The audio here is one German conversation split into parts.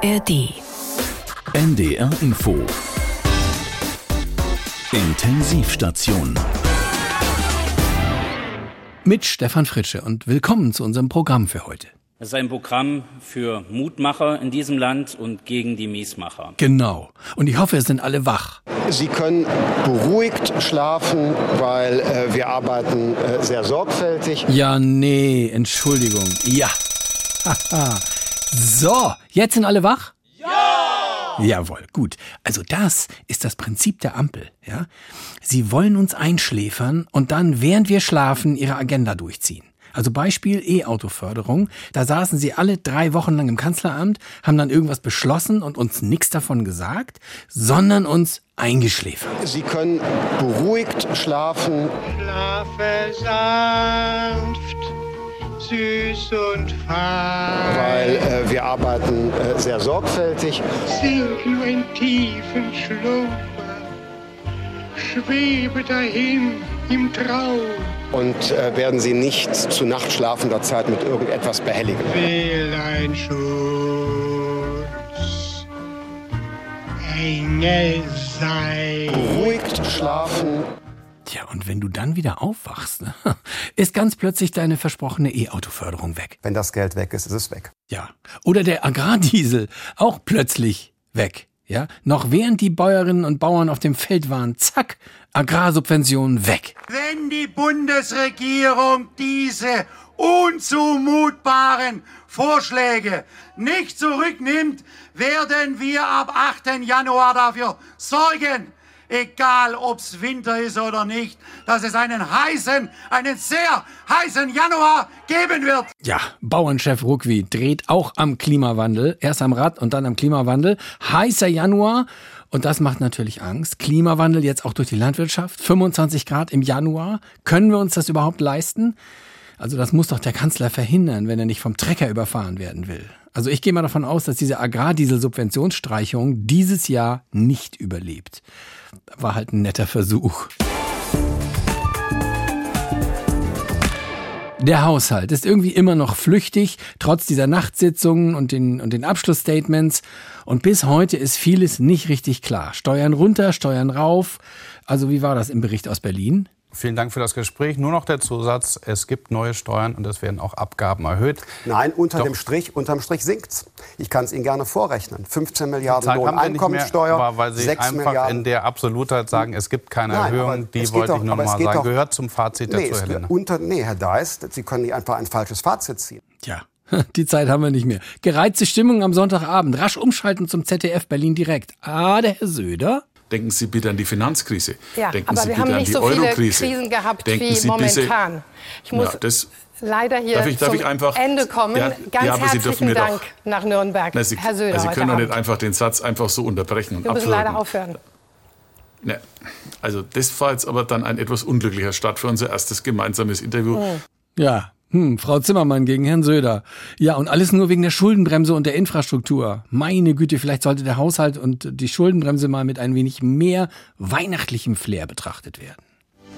ARD. NDR Info. Intensivstation. Mit Stefan Fritsche und willkommen zu unserem Programm für heute. Es ist ein Programm für Mutmacher in diesem Land und gegen die Miesmacher. Genau. Und ich hoffe, es sind alle wach. Sie können beruhigt schlafen, weil äh, wir arbeiten äh, sehr sorgfältig. Ja, nee, Entschuldigung. Ja. Haha. So, jetzt sind alle wach? Ja! Jawohl, gut. Also das ist das Prinzip der Ampel, ja? Sie wollen uns einschläfern und dann, während wir schlafen, ihre Agenda durchziehen. Also Beispiel E-Auto-Förderung. Da saßen sie alle drei Wochen lang im Kanzleramt, haben dann irgendwas beschlossen und uns nichts davon gesagt, sondern uns eingeschläfert. Sie können beruhigt schlafen. Schlafe sanft, süß und fein. Weil äh, wir arbeiten äh, sehr sorgfältig. Sink nur in tiefen Schlummer, schwebe dahin im Traum. Und äh, werden Sie nicht zu nachtschlafender Zeit mit irgendetwas behelligen. Will ein Schutz, Engel sein. Beruhigt schlafen. Tja, und wenn du dann wieder aufwachst, ne, ist ganz plötzlich deine versprochene E-Auto-Förderung weg. Wenn das Geld weg ist, ist es weg. Ja. Oder der Agrardiesel auch plötzlich weg. Ja. Noch während die Bäuerinnen und Bauern auf dem Feld waren, zack, Agrarsubventionen weg. Wenn die Bundesregierung diese unzumutbaren Vorschläge nicht zurücknimmt, werden wir ab 8. Januar dafür sorgen, egal ob's Winter ist oder nicht, dass es einen heißen, einen sehr heißen Januar geben wird. Ja, Bauernchef Ruckwi dreht auch am Klimawandel. Erst am Rad und dann am Klimawandel. Heißer Januar. Und das macht natürlich Angst. Klimawandel jetzt auch durch die Landwirtschaft. 25 Grad im Januar. Können wir uns das überhaupt leisten? Also das muss doch der Kanzler verhindern, wenn er nicht vom Trecker überfahren werden will. Also ich gehe mal davon aus, dass diese Agrardiesel-Subventionsstreichung dieses Jahr nicht überlebt. War halt ein netter Versuch. Der Haushalt ist irgendwie immer noch flüchtig, trotz dieser Nachtsitzungen und den, und den Abschlussstatements. Und bis heute ist vieles nicht richtig klar. Steuern runter, Steuern rauf. Also wie war das im Bericht aus Berlin? Vielen Dank für das Gespräch. Nur noch der Zusatz, es gibt neue Steuern und es werden auch Abgaben erhöht. Nein, unter Doch. dem Strich, unterm Strich sinkt's. Ich kann es Ihnen gerne vorrechnen. 15 Milliarden mehr, Lohneinkommensteuer, aber weil Sie 6 einfach Milliarden. in der Absolutheit sagen, es gibt keine Nein, Erhöhung. Die wollte doch- ich nur mal sagen. doch- Gehört zum Fazit nee, dazu, Herr unter, nee, Herr Deist, Sie können nicht einfach ein falsches Fazit ziehen. Tja, die Zeit haben wir nicht mehr. Gereizte Stimmung am Sonntagabend. Rasch umschalten zum ZDF Berlin direkt. Ah, der Herr Söder. Denken Sie bitte an die Finanzkrise. Ja, Denken aber Sie wir bitte haben an nicht die so viele Eurokrise. Krisen gehabt Denken wie Sie bitte- momentan. Ich muss Ja, das, leider hier Darf ich- darf zum ich einfach- Ende kommen. Ja, Ganz ja, aber Sie dürfen herzlichen mir doch- Dank nach Nürnberg, na, Sie, Herr Söder. also Sie können doch nicht einfach den Satz einfach so unterbrechen und Wir müssen abwürgen. leider aufhören. Ne, also das war jetzt aber dann ein etwas unglücklicher Start für unser erstes gemeinsames Interview. Ja, hm, Frau Zimmermann gegen Herrn Söder. Ja, und alles nur wegen der Schuldenbremse und der Infrastruktur. Meine Güte, vielleicht sollte der Haushalt und die Schuldenbremse mal mit ein wenig mehr weihnachtlichem Flair betrachtet werden.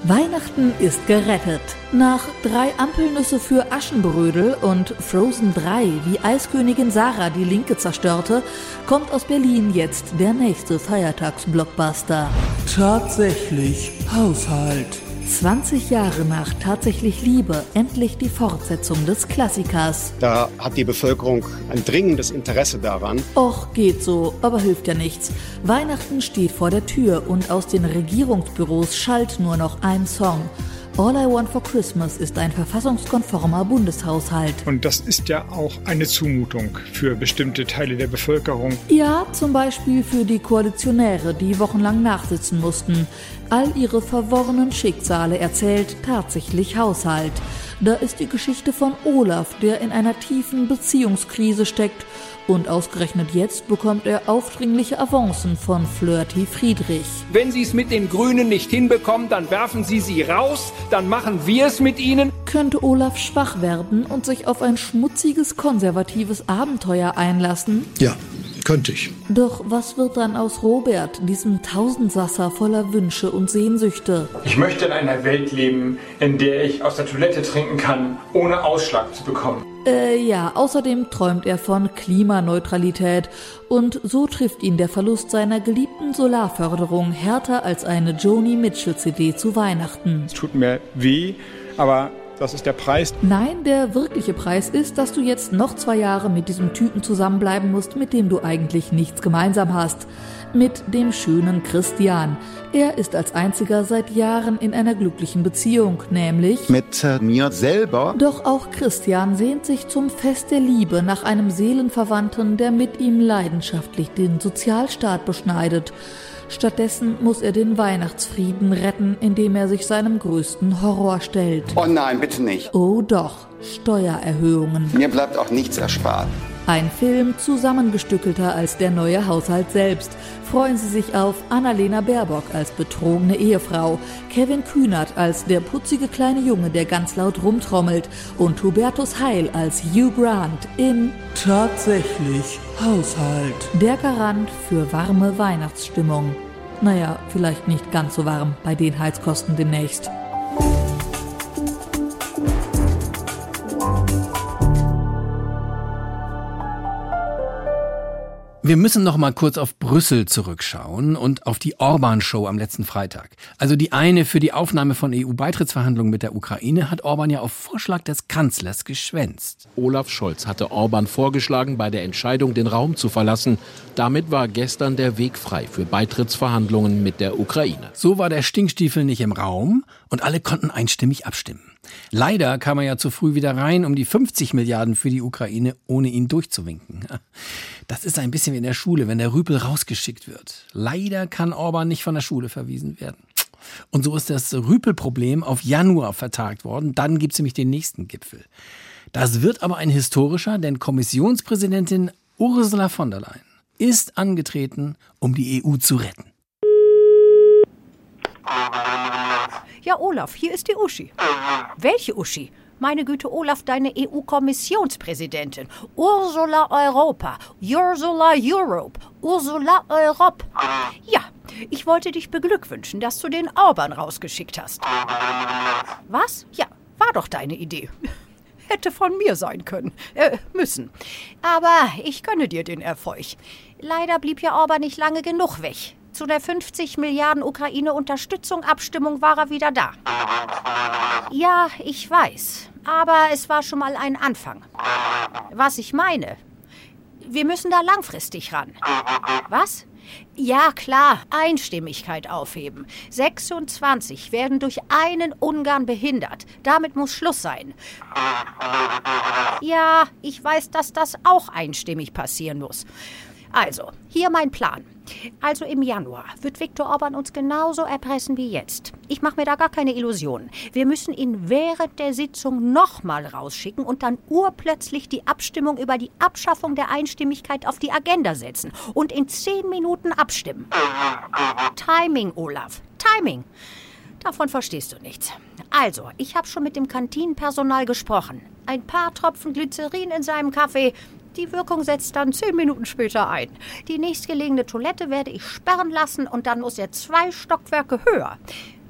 Weihnachten ist gerettet. Nach drei Ampelnüsse für Aschenbrödel und Frozen 3, wie Eiskönigin Sarah die Linke zerstörte, kommt aus Berlin jetzt der nächste Feiertagsblockbuster. Tatsächlich Haushalt. 20 Jahre nach Tatsächlich Liebe endlich die Fortsetzung des Klassikers. Da hat die Bevölkerung ein dringendes Interesse daran. Och, geht so, aber hilft ja nichts. Weihnachten steht vor der Tür und aus den Regierungsbüros schallt nur noch ein Song. All I Want for Christmas ist ein verfassungskonformer Bundeshaushalt. Und das ist ja auch eine Zumutung für bestimmte Teile der Bevölkerung. Ja, zum Beispiel für die Koalitionäre, die wochenlang nachsitzen mussten. All ihre verworrenen Schicksale erzählt tatsächlich Haushalt. Da ist die Geschichte von Olaf, der in einer tiefen Beziehungskrise steckt. Und ausgerechnet jetzt bekommt er aufdringliche Avancen von Flirty Friedrich. Wenn Sie es mit den Grünen nicht hinbekommen, dann werfen Sie sie raus, dann machen wir es mit ihnen. Könnte Olaf schwach werden und sich auf ein schmutziges, konservatives Abenteuer einlassen? Ja, könnte ich. Doch was wird dann aus Robert, diesem Tausendsasser voller Wünsche und Sehnsüchte? Ich möchte in einer Welt leben, in der ich aus der Toilette trinken kann, ohne Ausschlag zu bekommen. Äh, ja, außerdem träumt er von Klimaneutralität und so trifft ihn der Verlust seiner geliebten Solarförderung härter als eine Joni Mitchell CD zu Weihnachten. Es tut mir weh, aber das ist der Preis. Nein, der wirkliche Preis ist, dass du jetzt noch zwei Jahre mit diesem Typen zusammenbleiben musst, mit dem du eigentlich nichts gemeinsam hast. Mit dem schönen Christian. Er ist als einziger seit Jahren in einer glücklichen Beziehung, nämlich mit äh, mir selber. Doch auch Christian sehnt sich zum Fest der Liebe nach einem Seelenverwandten, der mit ihm leidenschaftlich den Sozialstaat beschneidet. Stattdessen muss er den Weihnachtsfrieden retten, indem er sich seinem größten Horror stellt. Oh nein, bitte nicht. Oh doch, Steuererhöhungen. Mir bleibt auch nichts erspart. Ein Film zusammengestückelter als der neue Haushalt selbst. Freuen Sie sich auf Annalena Baerbock als betrogene Ehefrau, Kevin Kühnert als der putzige kleine Junge, der ganz laut rumtrommelt und Hubertus Heil als Hugh Grant in Tatsächlich Haushalt. Der Garant für warme Weihnachtsstimmung. Naja, vielleicht nicht ganz so warm bei den Heizkosten demnächst. Wir müssen noch mal kurz auf Brüssel zurückschauen und auf die Orban-Show am letzten Freitag. Also die eine für die Aufnahme von EU-Beitrittsverhandlungen mit der Ukraine hat Orban ja auf Vorschlag des Kanzlers geschwänzt. Olaf Scholz hatte Orban vorgeschlagen, bei der Entscheidung den Raum zu verlassen. Damit war gestern der Weg frei für Beitrittsverhandlungen mit der Ukraine. So war der Stinkstiefel nicht im Raum und alle konnten einstimmig abstimmen. Leider kam er ja zu früh wieder rein, um die 50 Milliarden für die Ukraine ohne ihn durchzuwinken. Das ist ein bisschen wie in der Schule, wenn der Rüpel rausgeschickt wird. Leider kann Orban nicht von der Schule verwiesen werden. Und so ist das Rüpelproblem auf Januar vertagt worden. Dann gibt es nämlich den nächsten Gipfel. Das wird aber ein historischer, denn Kommissionspräsidentin Ursula von der Leyen ist angetreten, um die EU zu retten. Ja, Olaf, hier ist die Uschi. Welche Uschi? Meine Güte, Olaf, deine EU-Kommissionspräsidentin. Ursula Europa. Ursula Europe. Ursula Europe. Ja, ich wollte dich beglückwünschen, dass du den Orban rausgeschickt hast. Was? Ja, war doch deine Idee. Hätte von mir sein können. Äh, müssen. Aber ich gönne dir den Erfolg. Leider blieb ja Orban nicht lange genug weg. Zu der 50 Milliarden Ukraine-Unterstützung Abstimmung war er wieder da. Ja, ich weiß. Aber es war schon mal ein Anfang. Was ich meine, wir müssen da langfristig ran. Was? Ja, klar, Einstimmigkeit aufheben. 26 werden durch einen Ungarn behindert. Damit muss Schluss sein. Ja, ich weiß, dass das auch einstimmig passieren muss. Also, hier mein Plan. Also im Januar wird Viktor Orban uns genauso erpressen wie jetzt. Ich mache mir da gar keine Illusionen. Wir müssen ihn während der Sitzung nochmal rausschicken und dann urplötzlich die Abstimmung über die Abschaffung der Einstimmigkeit auf die Agenda setzen und in zehn Minuten abstimmen. Timing, Olaf. Timing. Davon verstehst du nichts. Also, ich habe schon mit dem Kantinenpersonal gesprochen. Ein paar Tropfen Glycerin in seinem Kaffee, die Wirkung setzt dann zehn Minuten später ein. Die nächstgelegene Toilette werde ich sperren lassen und dann muss er zwei Stockwerke höher.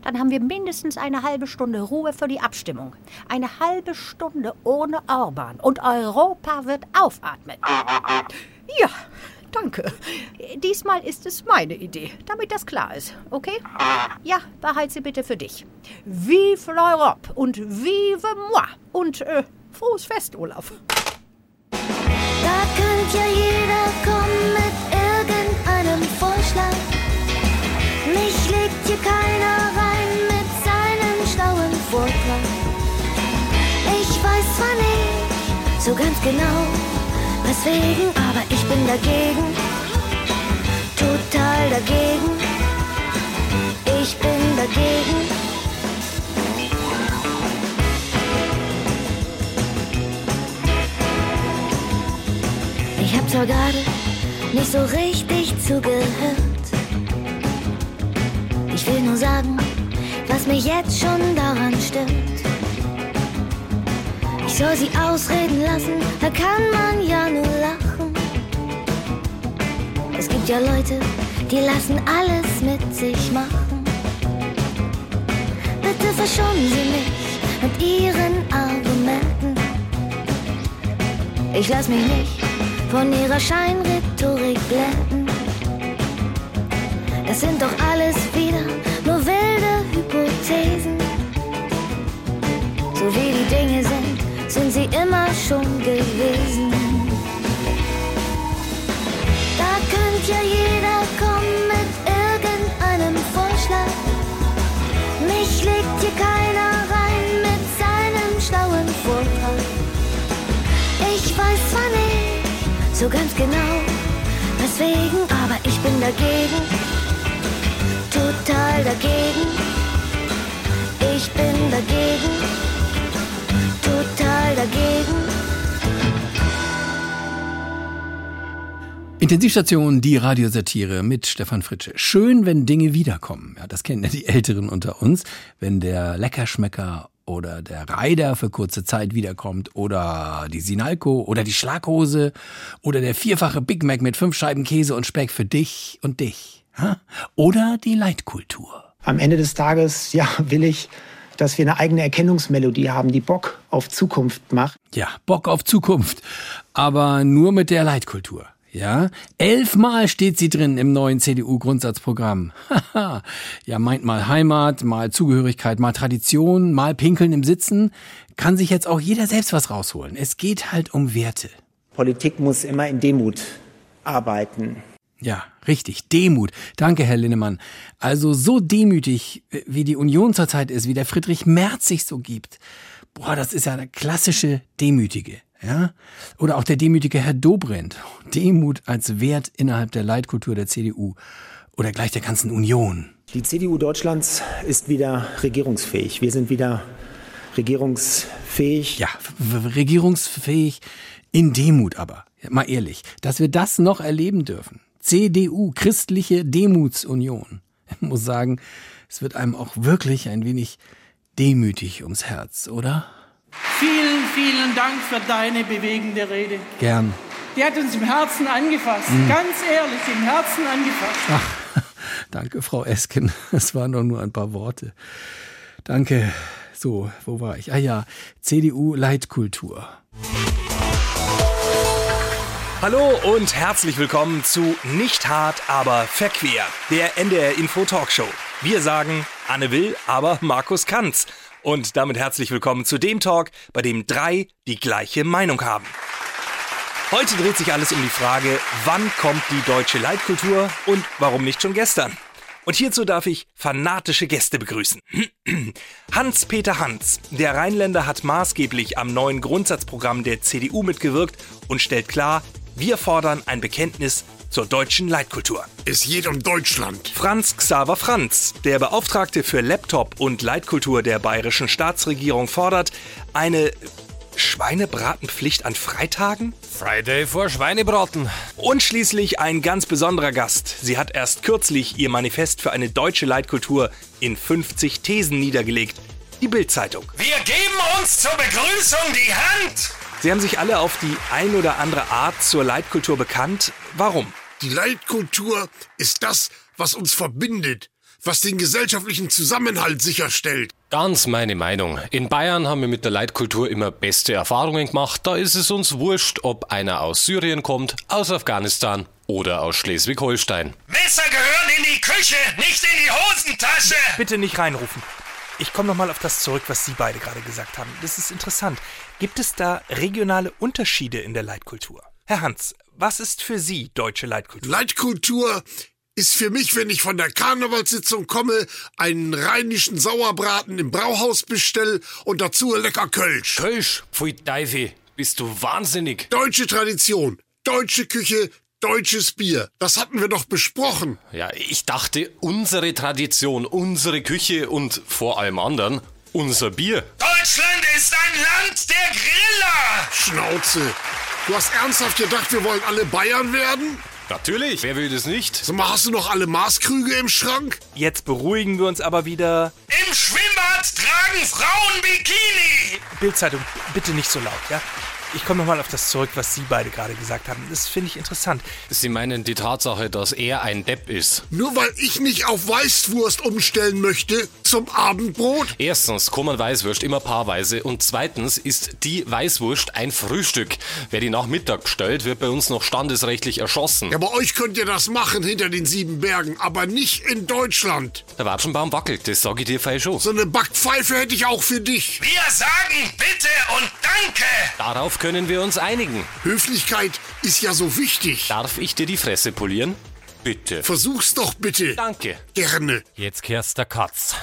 Dann haben wir mindestens eine halbe Stunde Ruhe für die Abstimmung. Eine halbe Stunde ohne Orban. Und Europa wird aufatmen. Ja, danke. Diesmal ist es meine Idee, damit das klar ist. Okay? Ja, behalt sie bitte für dich. Vive l'Europe und vive moi. Und äh, frohes Fest, Olaf. Könnte ja jeder kommen mit irgendeinem Vorschlag. Mich legt hier keiner rein mit seinem schlauen Vortrag. Ich weiß zwar nicht so ganz genau, weswegen, aber ich bin dagegen. Total dagegen. Ich bin dagegen. Zwar gerade nicht so richtig zugehört. Ich will nur sagen, was mich jetzt schon daran stört. Ich soll sie ausreden lassen, da kann man ja nur lachen. Es gibt ja Leute, die lassen alles mit sich machen. Bitte verschonen Sie mich mit Ihren Argumenten. Ich lass mich nicht von ihrer Scheinrhetorik blenden. Das sind doch alles wieder nur wilde Hypothesen. So wie die Dinge sind, sind sie immer schon gewesen. Da könnte ja jeder kommen mit irgendeinem Vorschlag. Mich legt hier keiner so ganz genau, weswegen, aber ich bin dagegen. Total dagegen. Ich bin dagegen. Total dagegen. Intensivstation, die Radiosatire mit Stefan Fritsche. Schön, wenn Dinge wiederkommen. Ja, das kennen ja die Älteren unter uns. Wenn der Leckerschmecker oder der Reider für kurze Zeit wiederkommt oder die Sinalco oder die Schlaghose oder der vierfache Big Mac mit fünf Scheiben Käse und Speck für dich und dich. Oder die Leitkultur. Am Ende des Tages, ja, will ich, dass wir eine eigene Erkennungsmelodie haben, die Bock auf Zukunft macht. Ja, Bock auf Zukunft. Aber nur mit der Leitkultur. Ja, elfmal steht sie drin im neuen CDU-Grundsatzprogramm. Haha. ja, meint mal Heimat, mal Zugehörigkeit, mal Tradition, mal Pinkeln im Sitzen. Kann sich jetzt auch jeder selbst was rausholen. Es geht halt um Werte. Politik muss immer in Demut arbeiten. Ja, richtig. Demut. Danke, Herr Linnemann. Also so demütig, wie die Union zurzeit ist, wie der Friedrich Merz sich so gibt. Boah, das ist ja der klassische Demütige. Ja? Oder auch der demütige Herr Dobrindt. Demut als Wert innerhalb der Leitkultur der CDU oder gleich der ganzen Union. Die CDU Deutschlands ist wieder regierungsfähig. Wir sind wieder regierungsfähig. Ja, regierungsfähig in Demut aber. Mal ehrlich, dass wir das noch erleben dürfen. CDU, Christliche Demutsunion. Ich muss sagen, es wird einem auch wirklich ein wenig demütig ums Herz, oder? Vielen, vielen Dank für deine bewegende Rede. Gern. Die hat uns im Herzen angefasst. Mhm. Ganz ehrlich, im Herzen angefasst. Ach, danke, Frau Esken. Es waren doch nur ein paar Worte. Danke. So, wo war ich? Ah ja, CDU Leitkultur. Hallo und herzlich willkommen zu Nicht hart, aber verquer, der NDR Info Talkshow. Wir sagen Anne Will, aber Markus Kanz. Und damit herzlich willkommen zu dem Talk, bei dem drei die gleiche Meinung haben. Heute dreht sich alles um die Frage, wann kommt die deutsche Leitkultur und warum nicht schon gestern? Und hierzu darf ich fanatische Gäste begrüßen. Hans-Peter Hans, der Rheinländer hat maßgeblich am neuen Grundsatzprogramm der CDU mitgewirkt und stellt klar, wir fordern ein Bekenntnis zur deutschen Leitkultur. Es geht um Deutschland. Franz Xaver Franz, der Beauftragte für Laptop und Leitkultur der bayerischen Staatsregierung, fordert eine Schweinebratenpflicht an Freitagen? Friday vor Schweinebraten. Und schließlich ein ganz besonderer Gast. Sie hat erst kürzlich ihr Manifest für eine deutsche Leitkultur in 50 Thesen niedergelegt. Die Bild-Zeitung. Wir geben uns zur Begrüßung die Hand. Sie haben sich alle auf die ein oder andere Art zur Leitkultur bekannt. Warum? Die Leitkultur ist das, was uns verbindet, was den gesellschaftlichen Zusammenhalt sicherstellt. Ganz meine Meinung. In Bayern haben wir mit der Leitkultur immer beste Erfahrungen gemacht. Da ist es uns wurscht, ob einer aus Syrien kommt, aus Afghanistan oder aus Schleswig-Holstein. Messer gehören in die Küche, nicht in die Hosentasche. Bitte nicht reinrufen. Ich komme nochmal auf das zurück, was Sie beide gerade gesagt haben. Das ist interessant. Gibt es da regionale Unterschiede in der Leitkultur? Herr Hans, was ist für Sie deutsche Leitkultur? Leitkultur ist für mich, wenn ich von der Karnevalssitzung komme, einen rheinischen Sauerbraten im Brauhaus bestell und dazu ein lecker Kölsch. Kölsch? Pfui Teufel, bist du wahnsinnig. Deutsche Tradition, deutsche Küche, deutsches Bier. Das hatten wir doch besprochen. Ja, ich dachte, unsere Tradition, unsere Küche und vor allem anderen unser Bier. Deutschland ist ein Land der Griller! Schnauze. Du hast ernsthaft gedacht, wir wollen alle Bayern werden? Natürlich, wer will das nicht? Sag mal, hast du noch alle Maßkrüge im Schrank? Jetzt beruhigen wir uns aber wieder. Im Schwimmbad tragen Frauen Bikini! Bildzeitung, bitte nicht so laut, ja? Ich komme nochmal auf das zurück, was Sie beide gerade gesagt haben. Das finde ich interessant. Sie meinen die Tatsache, dass er ein Depp ist. Nur weil ich nicht auf Weißwurst umstellen möchte zum Abendbrot? Erstens kommen Weißwurst immer paarweise und zweitens ist die Weißwurst ein Frühstück. Wer die nach Mittag bestellt, wird bei uns noch standesrechtlich erschossen. Ja, bei euch könnt ihr das machen hinter den sieben Bergen, aber nicht in Deutschland. Der Watschenbaum wackelt, das sag ich dir fein schon. So eine Backpfeife hätte ich auch für dich. Wir sagen bitte und danke. Darauf können wir uns einigen. Höflichkeit ist ja so wichtig. Darf ich dir die Fresse polieren? Bitte. Versuch's doch bitte. Danke. Gerne. Jetzt kehrst der Katz.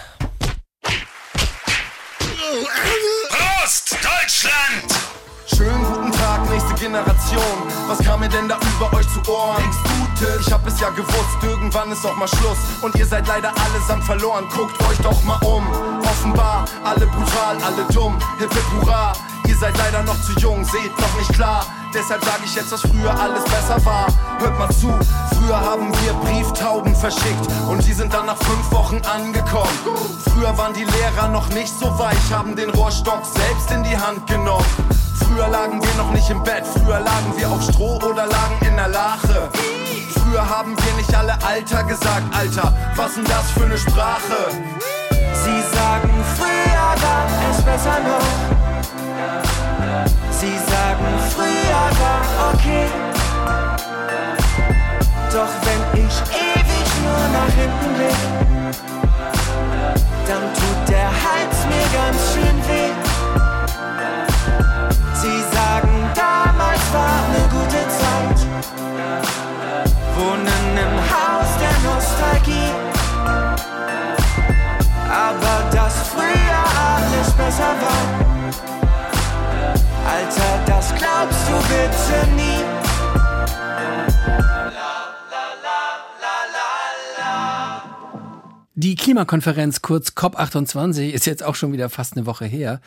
Prost, Deutschland! Schönen guten Tag, nächste Generation. Was kam mir denn da über euch zu Ohren? Nichts Gutes. Ich hab es ja gewusst, irgendwann ist auch mal Schluss. Und ihr seid leider allesamt verloren. Guckt euch doch mal um. Offenbar, alle brutal, alle dumm. Hip hurra. Ihr seid leider noch zu jung, seht noch nicht klar. Deshalb sage ich jetzt, dass früher alles besser war. Hört mal zu, früher haben wir Brieftauben verschickt und die sind dann nach fünf Wochen angekommen. Früher waren die Lehrer noch nicht so weich, haben den Rohrstock selbst in die Hand genommen. Früher lagen wir noch nicht im Bett, früher lagen wir auf Stroh oder lagen in der Lache. Früher haben wir nicht alle Alter gesagt, Alter, was denn das für eine Sprache? Sie sagen, früher war es besser noch. Sie sagen, früher war okay. Doch wenn ich ewig nur nach hinten blick, dann tut der Hals mir ganz schön weh. Wohnen im Haus der Nostalgie. Aber dass früher alles besser war. Alter, das glaubst du bitte nie. Die Klimakonferenz, kurz COP28, ist jetzt auch schon wieder fast eine Woche her.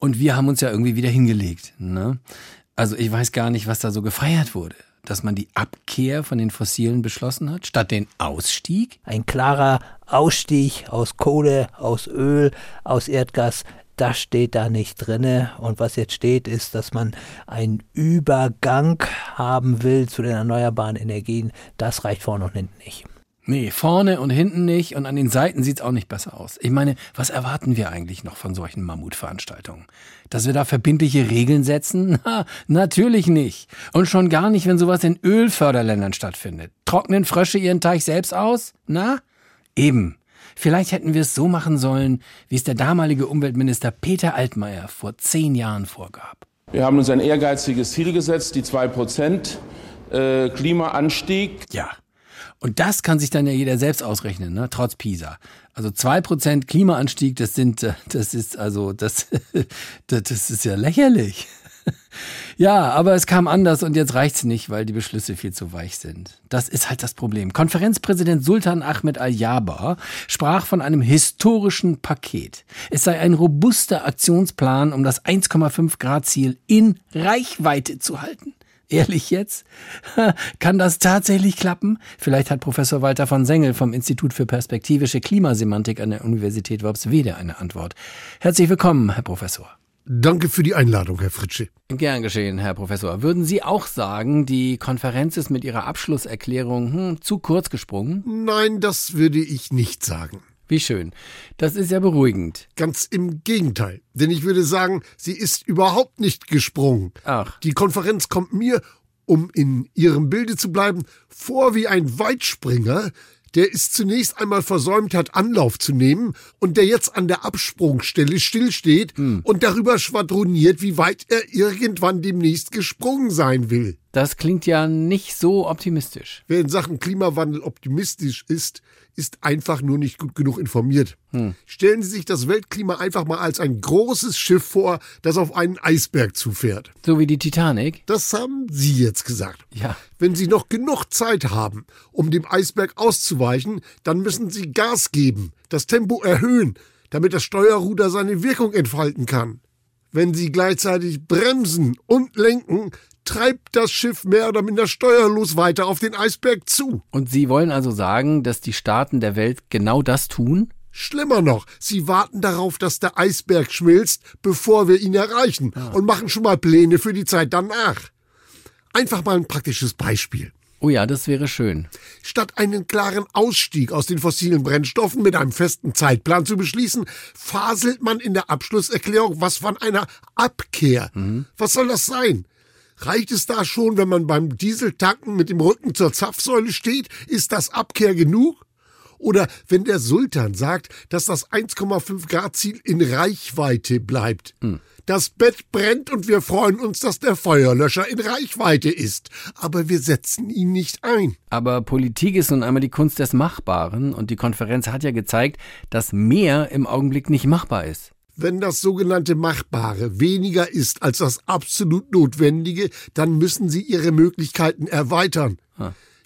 Und wir haben uns ja irgendwie wieder hingelegt. Ne? Also ich weiß gar nicht, was da so gefeiert wurde. Dass man die Abkehr von den Fossilen beschlossen hat, statt den Ausstieg? Ein klarer Ausstieg aus Kohle, aus Öl, aus Erdgas, das steht da nicht drinne. Und was jetzt steht, ist, dass man einen Übergang haben will zu den erneuerbaren Energien. Das reicht vorne und hinten nicht. Nee, vorne und hinten nicht und an den Seiten sieht's auch nicht besser aus. Ich meine, was erwarten wir eigentlich noch von solchen Mammutveranstaltungen? Dass wir da verbindliche Regeln setzen? Na, natürlich nicht. Und schon gar nicht, wenn sowas in Ölförderländern stattfindet. Trocknen Frösche ihren Teich selbst aus? Na? Eben. Vielleicht hätten wir es so machen sollen, wie es der damalige Umweltminister Peter Altmaier vor zehn Jahren vorgab. Wir haben uns ein ehrgeiziges Ziel gesetzt, die 2% äh, Klimaanstieg. Ja. Und das kann sich dann ja jeder selbst ausrechnen, ne? trotz PISA. Also zwei Prozent Klimaanstieg, das sind, äh, das ist also, das, das ist ja lächerlich. Ja, aber es kam anders und jetzt reicht's nicht, weil die Beschlüsse viel zu weich sind. Das ist halt das Problem. Konferenzpräsident Sultan Ahmed Al-Jaber sprach von einem historischen Paket. Es sei ein robuster Aktionsplan, um das 1,5 Grad Ziel in Reichweite zu halten. Ehrlich jetzt? Kann das tatsächlich klappen? Vielleicht hat Professor Walter von Sengel vom Institut für perspektivische Klimasemantik an der Universität Worpswede eine Antwort. Herzlich willkommen, Herr Professor. Danke für die Einladung, Herr Fritsche. Gern geschehen, Herr Professor. Würden Sie auch sagen, die Konferenz ist mit ihrer Abschlusserklärung hm, zu kurz gesprungen? Nein, das würde ich nicht sagen. Wie schön. Das ist ja beruhigend. Ganz im Gegenteil. Denn ich würde sagen, sie ist überhaupt nicht gesprungen. Ach. Die Konferenz kommt mir, um in Ihrem Bilde zu bleiben, vor wie ein Weitspringer, der es zunächst einmal versäumt hat, Anlauf zu nehmen und der jetzt an der Absprungstelle stillsteht Hm. und darüber schwadroniert, wie weit er irgendwann demnächst gesprungen sein will. Das klingt ja nicht so optimistisch. Wer in Sachen Klimawandel optimistisch ist, ist einfach nur nicht gut genug informiert. Hm. Stellen Sie sich das Weltklima einfach mal als ein großes Schiff vor, das auf einen Eisberg zufährt. So wie die Titanic? Das haben Sie jetzt gesagt. Ja. Wenn Sie noch genug Zeit haben, um dem Eisberg auszuweichen, dann müssen Sie Gas geben, das Tempo erhöhen, damit das Steuerruder seine Wirkung entfalten kann. Wenn Sie gleichzeitig bremsen und lenken, treibt das Schiff mehr oder minder steuerlos weiter auf den Eisberg zu. Und Sie wollen also sagen, dass die Staaten der Welt genau das tun? Schlimmer noch, sie warten darauf, dass der Eisberg schmilzt, bevor wir ihn erreichen und machen schon mal Pläne für die Zeit danach. Einfach mal ein praktisches Beispiel. Oh ja, das wäre schön. Statt einen klaren Ausstieg aus den fossilen Brennstoffen mit einem festen Zeitplan zu beschließen, faselt man in der Abschlusserklärung was von einer Abkehr. Was soll das sein? Reicht es da schon, wenn man beim Dieseltanken mit dem Rücken zur Zapfsäule steht? Ist das Abkehr genug? Oder wenn der Sultan sagt, dass das 1,5 Grad Ziel in Reichweite bleibt. Das Bett brennt und wir freuen uns, dass der Feuerlöscher in Reichweite ist. Aber wir setzen ihn nicht ein. Aber Politik ist nun einmal die Kunst des Machbaren und die Konferenz hat ja gezeigt, dass mehr im Augenblick nicht machbar ist. Wenn das sogenannte Machbare weniger ist als das absolut Notwendige, dann müssen Sie Ihre Möglichkeiten erweitern.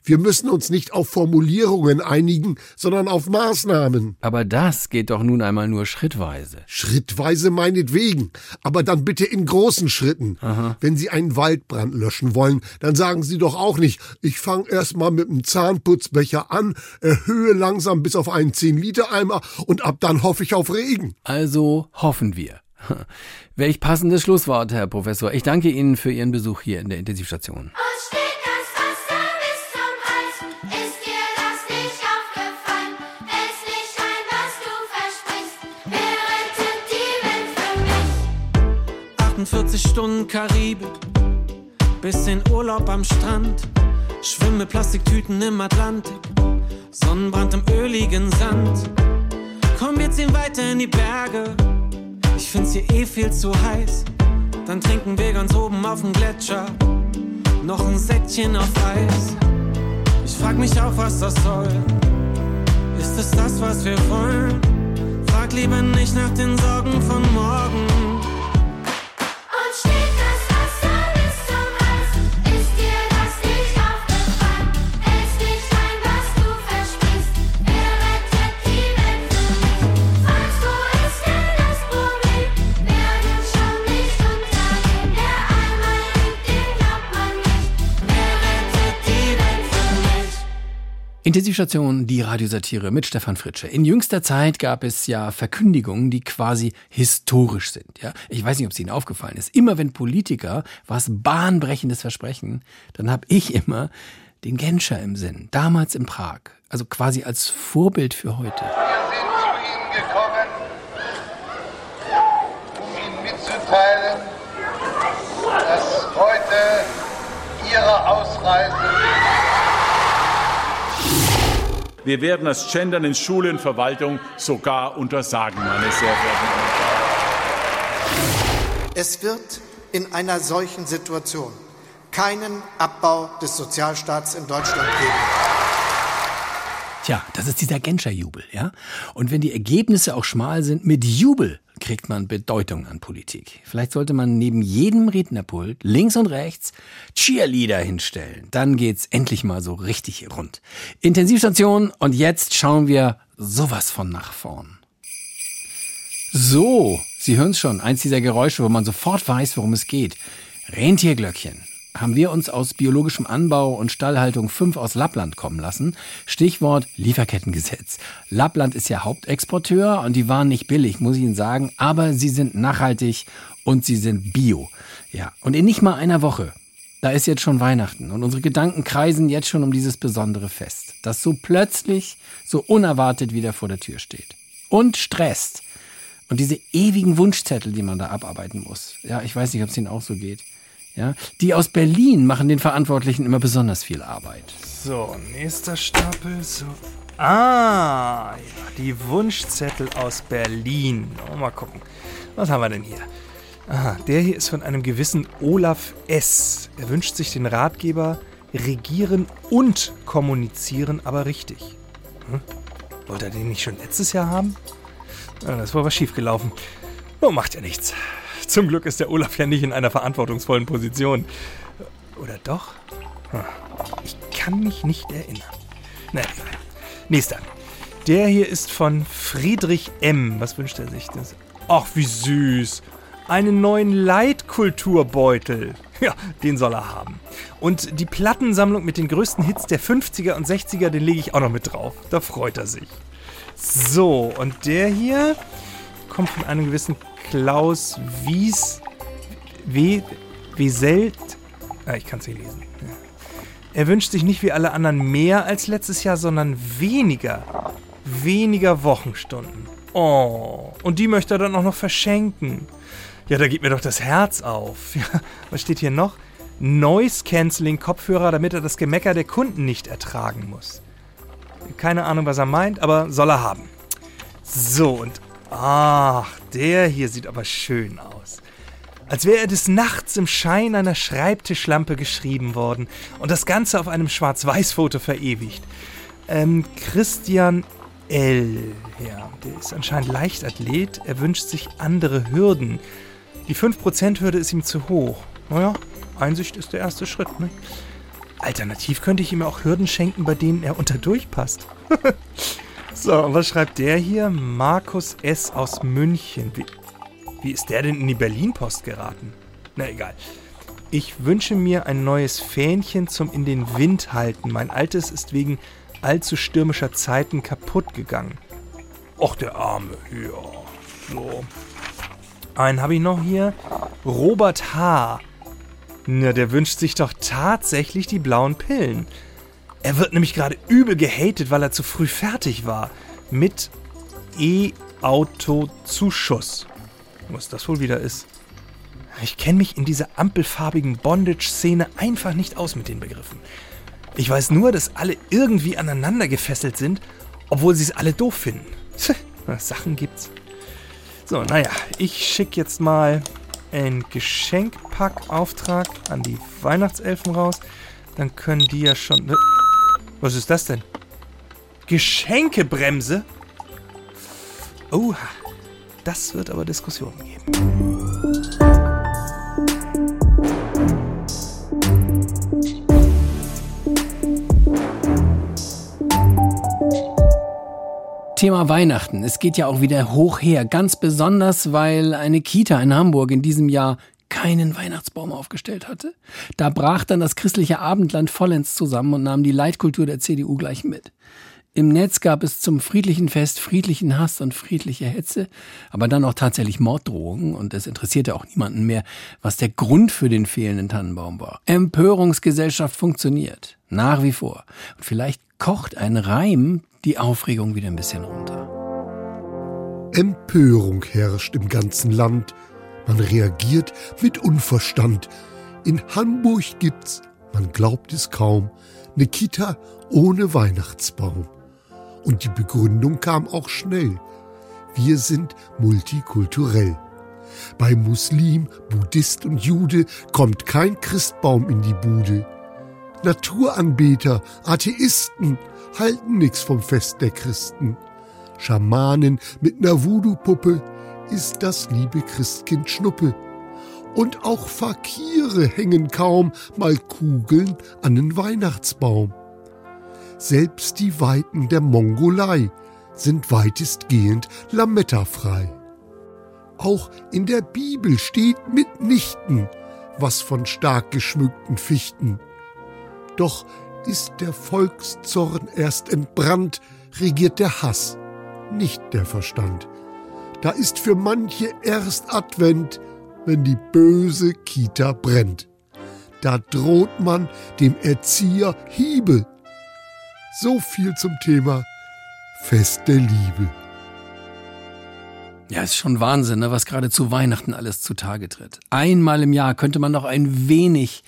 Wir müssen uns nicht auf Formulierungen einigen, sondern auf Maßnahmen. Aber das geht doch nun einmal nur schrittweise. Schrittweise meinetwegen, aber dann bitte in großen Schritten. Wenn Sie einen Waldbrand löschen wollen, dann sagen Sie doch auch nicht, ich fange erst mal mit einem Zahnputzbecher an, erhöhe langsam bis auf einen 10-Liter-Eimer und ab dann hoffe ich auf Regen. Also hoffen wir. Welch passendes Schlusswort, Herr Professor. Ich danke Ihnen für Ihren Besuch hier in der Intensivstation. 48 Stunden Karibik, bisschen Urlaub am Strand, schwimme Plastiktüten im Atlantik, Sonnenbrand im öligen Sand. Komm, wir ziehen weiter in die Berge, ich find's hier eh viel zu heiß. Dann trinken wir ganz oben auf dem Gletscher noch ein Säckchen auf Eis. Ich frag mich auch, was das soll. Ist es das, was wir wollen? Frag lieber nicht nach den Sorgen von morgen. Intensivstation, die Radiosatire mit Stefan Fritsche. In jüngster Zeit gab es ja Verkündigungen, die quasi historisch sind. Ja, ich weiß nicht, ob es Ihnen aufgefallen ist. Immer wenn Politiker was bahnbrechendes versprechen, dann habe ich immer den Genscher im Sinn. Damals in Prag, also quasi als Vorbild für heute. Wir sind zu Ihnen gekommen, um Ihnen mitzuteilen, dass heute Ihre Ausreise Wir werden das Gendern in Schule und Verwaltung sogar untersagen, meine sehr verehrten Damen und Herren. Es wird in einer solchen Situation keinen Abbau des Sozialstaats in Deutschland geben. Tja, das ist dieser Genscher-Jubel, ja? Und wenn die Ergebnisse auch schmal sind, mit Jubel kriegt man Bedeutung an Politik. Vielleicht sollte man neben jedem Rednerpult links und rechts Cheerleader hinstellen. Dann geht's endlich mal so richtig rund. Intensivstation und jetzt schauen wir sowas von nach vorn. So, Sie hören's schon, eins dieser Geräusche, wo man sofort weiß, worum es geht. Rentierglöckchen haben wir uns aus biologischem Anbau und Stallhaltung 5 aus Lappland kommen lassen. Stichwort Lieferkettengesetz. Lappland ist ja Hauptexporteur und die waren nicht billig, muss ich Ihnen sagen, aber sie sind nachhaltig und sie sind bio. Ja, und in nicht mal einer Woche. Da ist jetzt schon Weihnachten und unsere Gedanken kreisen jetzt schon um dieses besondere Fest, das so plötzlich, so unerwartet wieder vor der Tür steht. Und stresst. Und diese ewigen Wunschzettel, die man da abarbeiten muss. Ja, ich weiß nicht, ob es Ihnen auch so geht. Ja, die aus Berlin machen den Verantwortlichen immer besonders viel Arbeit. So, nächster Stapel. So. Ah, ja, die Wunschzettel aus Berlin. Oh, mal gucken. Was haben wir denn hier? Aha, der hier ist von einem gewissen Olaf S. Er wünscht sich den Ratgeber Regieren und Kommunizieren, aber richtig. Hm? Wollte er den nicht schon letztes Jahr haben? Ja, das war was schiefgelaufen. Oh, macht ja nichts. Zum Glück ist der Olaf ja nicht in einer verantwortungsvollen Position. Oder doch? Hm. Ich kann mich nicht erinnern. Na egal. Nächster. Der hier ist von Friedrich M. Was wünscht er sich? Das? Ach, wie süß. Einen neuen Leitkulturbeutel. Ja, den soll er haben. Und die Plattensammlung mit den größten Hits der 50er und 60er, den lege ich auch noch mit drauf. Da freut er sich. So, und der hier kommt von einem gewissen Klaus Wies. W. Wieselt. Ah, ich kann es nicht lesen. Er wünscht sich nicht wie alle anderen mehr als letztes Jahr, sondern weniger. Weniger Wochenstunden. Oh, und die möchte er dann auch noch verschenken. Ja, da geht mir doch das Herz auf. Ja, was steht hier noch? Noise Cancelling Kopfhörer, damit er das Gemecker der Kunden nicht ertragen muss. Keine Ahnung, was er meint, aber soll er haben. So, und ach, der hier sieht aber schön aus. Als wäre er des Nachts im Schein einer Schreibtischlampe geschrieben worden und das Ganze auf einem Schwarz-Weiß-Foto verewigt. Ähm, Christian L. Ja, der ist anscheinend Leichtathlet. Er wünscht sich andere Hürden. Die 5%-Hürde ist ihm zu hoch. Naja, Einsicht ist der erste Schritt, ne? Alternativ könnte ich ihm auch Hürden schenken, bei denen er unter durchpasst. so, und was schreibt der hier? Markus S. aus München. Wie, wie ist der denn in die Berlin-Post geraten? Na egal. Ich wünsche mir ein neues Fähnchen zum in den Wind halten. Mein altes ist wegen allzu stürmischer Zeiten kaputt gegangen. Och, der Arme. Ja, so. Einen habe ich noch hier. Robert H. Na, der wünscht sich doch tatsächlich die blauen Pillen. Er wird nämlich gerade übel gehatet, weil er zu früh fertig war. Mit E-Auto-Zuschuss. Was das wohl wieder ist. Ich kenne mich in dieser ampelfarbigen Bondage-Szene einfach nicht aus mit den Begriffen. Ich weiß nur, dass alle irgendwie aneinander gefesselt sind, obwohl sie es alle doof finden. Sachen gibt's. So, naja, ich schicke jetzt mal einen Geschenkpackauftrag an die Weihnachtselfen raus. Dann können die ja schon. Was ist das denn? Geschenkebremse? Oha, das wird aber Diskussionen geben. Thema Weihnachten. Es geht ja auch wieder hoch her. Ganz besonders, weil eine Kita in Hamburg in diesem Jahr keinen Weihnachtsbaum aufgestellt hatte. Da brach dann das christliche Abendland vollends zusammen und nahm die Leitkultur der CDU gleich mit. Im Netz gab es zum friedlichen Fest friedlichen Hass und friedliche Hetze, aber dann auch tatsächlich Morddrohungen und es interessierte auch niemanden mehr, was der Grund für den fehlenden Tannenbaum war. Empörungsgesellschaft funktioniert, nach wie vor. Und vielleicht kocht ein Reim die Aufregung wieder ein bisschen runter. Empörung herrscht im ganzen Land. Man reagiert mit Unverstand. In Hamburg gibt's, man glaubt es kaum, eine Kita ohne Weihnachtsbaum. Und die Begründung kam auch schnell. Wir sind multikulturell. Bei Muslim, Buddhist und Jude kommt kein Christbaum in die Bude. Naturanbeter, Atheisten halten nix vom Fest der Christen. Schamanen mit ner Voodoo-Puppe ist das liebe Christkind Schnuppe. Und auch Fakire hängen kaum mal Kugeln an den Weihnachtsbaum. Selbst die Weiten der Mongolei sind weitestgehend lamettafrei. Auch in der Bibel steht mitnichten was von stark geschmückten Fichten. Doch ist der Volkszorn erst entbrannt, regiert der Hass, nicht der Verstand. Da ist für manche erst Advent, wenn die böse Kita brennt. Da droht man dem Erzieher Hiebe. So viel zum Thema Fest der Liebe. Ja, ist schon Wahnsinn, ne, was gerade zu Weihnachten alles zutage tritt. Einmal im Jahr könnte man noch ein wenig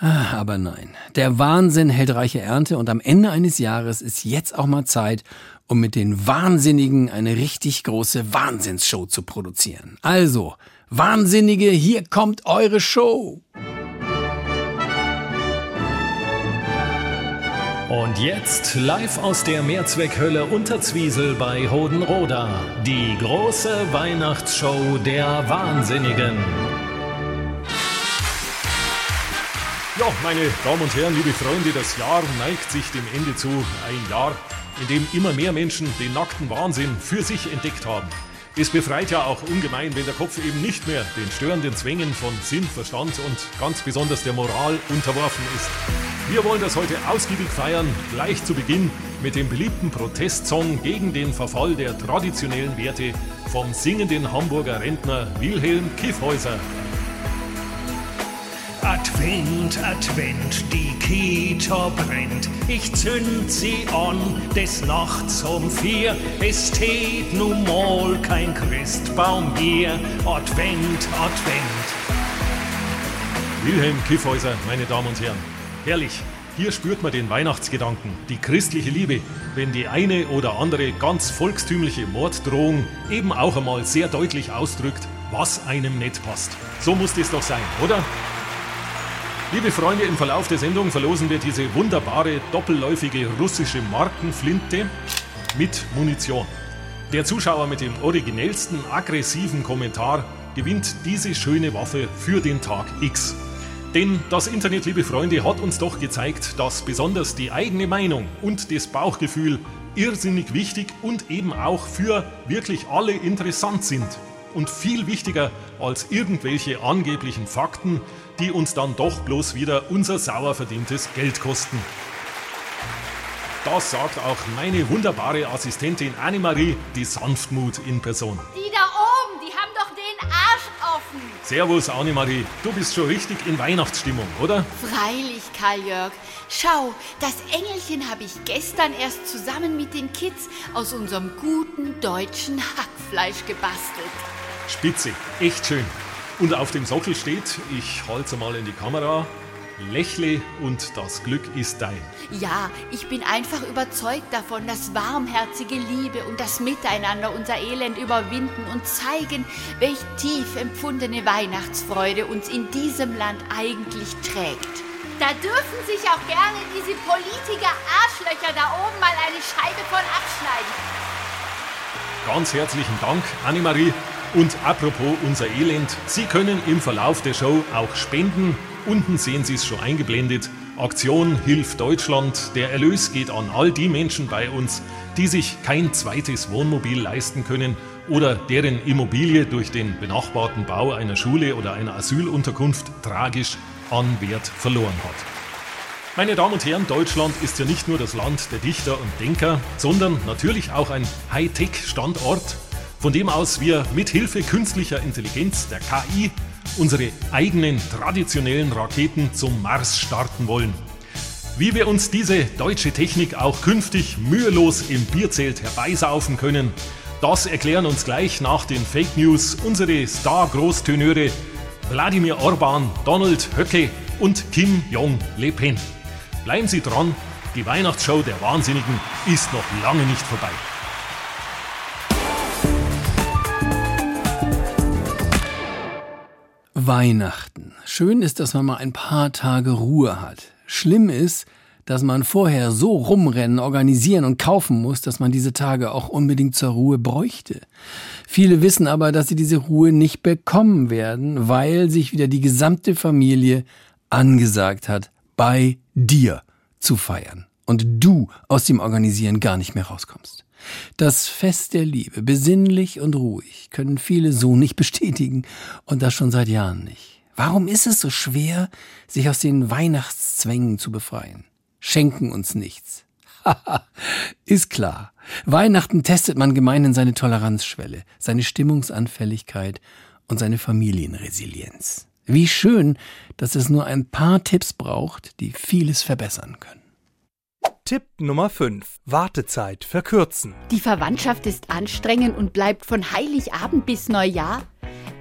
aber nein, der Wahnsinn hält reiche Ernte und am Ende eines Jahres ist jetzt auch mal Zeit, um mit den Wahnsinnigen eine richtig große Wahnsinnsshow zu produzieren. Also, Wahnsinnige, hier kommt eure Show. Und jetzt live aus der Mehrzweckhölle Unterzwiesel bei Hodenroda. Die große Weihnachtsshow der Wahnsinnigen. Ja, meine Damen und Herren, liebe Freunde, das Jahr neigt sich dem Ende zu. Ein Jahr, in dem immer mehr Menschen den nackten Wahnsinn für sich entdeckt haben. Es befreit ja auch ungemein, wenn der Kopf eben nicht mehr den störenden Zwängen von Sinn, Verstand und ganz besonders der Moral unterworfen ist. Wir wollen das heute ausgiebig feiern, gleich zu Beginn mit dem beliebten Protestsong gegen den Verfall der traditionellen Werte vom singenden Hamburger Rentner Wilhelm Kiffhäuser. Advent, Advent, die Kita brennt. Ich zünd sie an, des Nachts um vier. Es steht nun mal kein Christbaum hier. Advent, Advent. Wilhelm Kiffhäuser, meine Damen und Herren. Herrlich. Hier spürt man den Weihnachtsgedanken, die christliche Liebe, wenn die eine oder andere ganz volkstümliche Morddrohung eben auch einmal sehr deutlich ausdrückt, was einem nicht passt. So muss es doch sein, oder? Liebe Freunde, im Verlauf der Sendung verlosen wir diese wunderbare doppelläufige russische Markenflinte mit Munition. Der Zuschauer mit dem originellsten aggressiven Kommentar gewinnt diese schöne Waffe für den Tag X. Denn das Internet, liebe Freunde, hat uns doch gezeigt, dass besonders die eigene Meinung und das Bauchgefühl irrsinnig wichtig und eben auch für wirklich alle interessant sind. Und viel wichtiger als irgendwelche angeblichen Fakten, die uns dann doch bloß wieder unser sauer verdientes Geld kosten. Das sagt auch meine wunderbare Assistentin Annemarie, die Sanftmut in Person. Die da oben, die haben doch den Arsch offen. Servus Annemarie, du bist schon richtig in Weihnachtsstimmung, oder? Freilich, Karl-Jörg. Schau, das Engelchen habe ich gestern erst zusammen mit den Kids aus unserem guten deutschen Hackfleisch gebastelt. Spitze, echt schön. Und auf dem Sockel steht, ich halte mal in die Kamera, lächle und das Glück ist dein. Ja, ich bin einfach überzeugt davon, dass warmherzige Liebe und das Miteinander unser Elend überwinden und zeigen, welch tief empfundene Weihnachtsfreude uns in diesem Land eigentlich trägt. Da dürfen sich auch gerne diese Politiker-Arschlöcher da oben mal eine Scheibe von abschneiden. Ganz herzlichen Dank, Annemarie. Und apropos unser Elend, Sie können im Verlauf der Show auch spenden. Unten sehen Sie es schon eingeblendet. Aktion Hilf Deutschland. Der Erlös geht an all die Menschen bei uns, die sich kein zweites Wohnmobil leisten können oder deren Immobilie durch den benachbarten Bau einer Schule oder einer Asylunterkunft tragisch an Wert verloren hat. Meine Damen und Herren, Deutschland ist ja nicht nur das Land der Dichter und Denker, sondern natürlich auch ein Hightech-Standort von dem aus wir mit Hilfe künstlicher Intelligenz, der KI, unsere eigenen traditionellen Raketen zum Mars starten wollen. Wie wir uns diese deutsche Technik auch künftig mühelos im Bierzelt herbeisaufen können, das erklären uns gleich nach den Fake News unsere Star-Großtenöre Wladimir Orban, Donald Höcke und Kim Jong-Le Pen. Bleiben Sie dran, die Weihnachtsshow der Wahnsinnigen ist noch lange nicht vorbei. Weihnachten. Schön ist, dass man mal ein paar Tage Ruhe hat. Schlimm ist, dass man vorher so rumrennen, organisieren und kaufen muss, dass man diese Tage auch unbedingt zur Ruhe bräuchte. Viele wissen aber, dass sie diese Ruhe nicht bekommen werden, weil sich wieder die gesamte Familie angesagt hat, bei dir zu feiern und du aus dem Organisieren gar nicht mehr rauskommst. Das Fest der Liebe, besinnlich und ruhig, können viele so nicht bestätigen und das schon seit Jahren nicht. Warum ist es so schwer, sich aus den Weihnachtszwängen zu befreien? Schenken uns nichts. Haha, ist klar. Weihnachten testet man gemeinhin seine Toleranzschwelle, seine Stimmungsanfälligkeit und seine Familienresilienz. Wie schön, dass es nur ein paar Tipps braucht, die vieles verbessern können. Tipp Nummer 5. Wartezeit verkürzen. Die Verwandtschaft ist anstrengend und bleibt von Heiligabend bis Neujahr.